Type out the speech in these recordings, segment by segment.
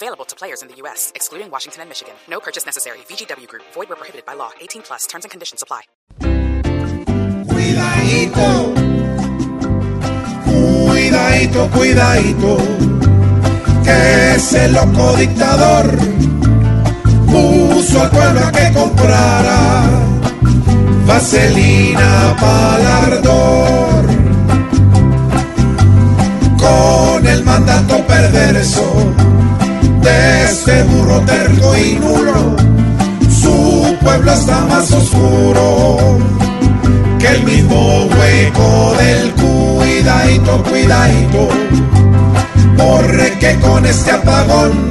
Available to players in the U.S., excluding Washington and Michigan. No purchase necessary. VGW Group. Void where prohibited by law. 18 plus. Terms and conditions apply. Cuidadito, cuidadito, cuidadito, que ese loco dictador puso al pueblo a que comprara vaselina para terco y nulo, su pueblo está más oscuro que el mismo hueco del cuidadito, cuidadito, borre que con este apagón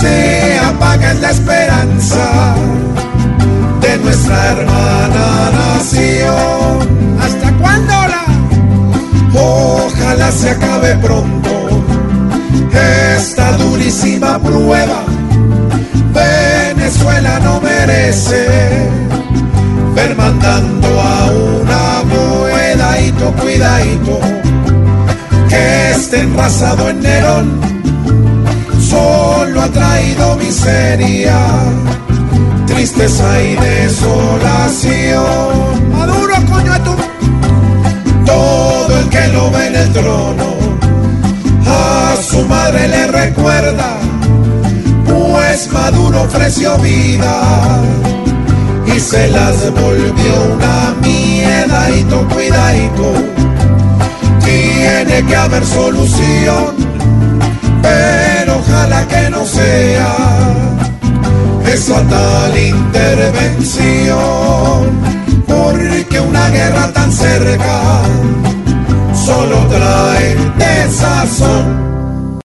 se apaga la esperanza de nuestra hermana nación. ¿Hasta cuándo la? Ojalá se acabe pronto esta durísima prueba. Venezuela no merece ver mandando a una cuidadito, cuidadito, que esté enrasado en Nerón, solo ha traído miseria, tristeza y desolación. Maduro ofreció vida y se las volvió una miedadito, cuidadito. Tiene que haber solución, pero ojalá que no sea esa tal intervención, porque una guerra tan cerca solo trae desazón.